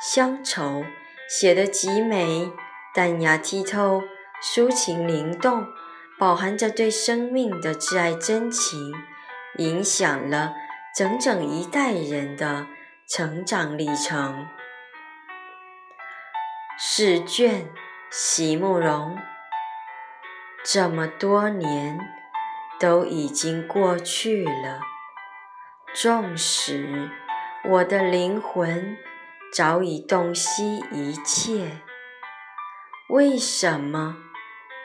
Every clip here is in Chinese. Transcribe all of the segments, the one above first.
乡愁写得极美，淡雅剔透，抒情灵动，饱含着对生命的挚爱真情，影响了整整一代人的成长历程。试卷，席慕容。这么多年都已经过去了，纵使我的灵魂。早已洞悉一切，为什么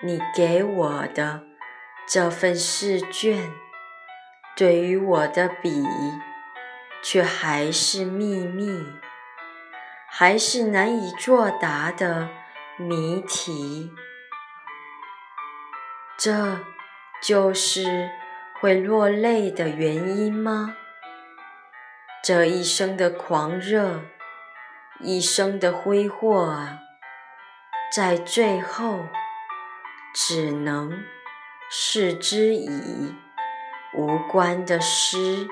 你给我的这份试卷，对于我的笔，却还是秘密，还是难以作答的谜题？这就是会落泪的原因吗？这一生的狂热。一生的挥霍啊，在最后只能视之以无关的诗。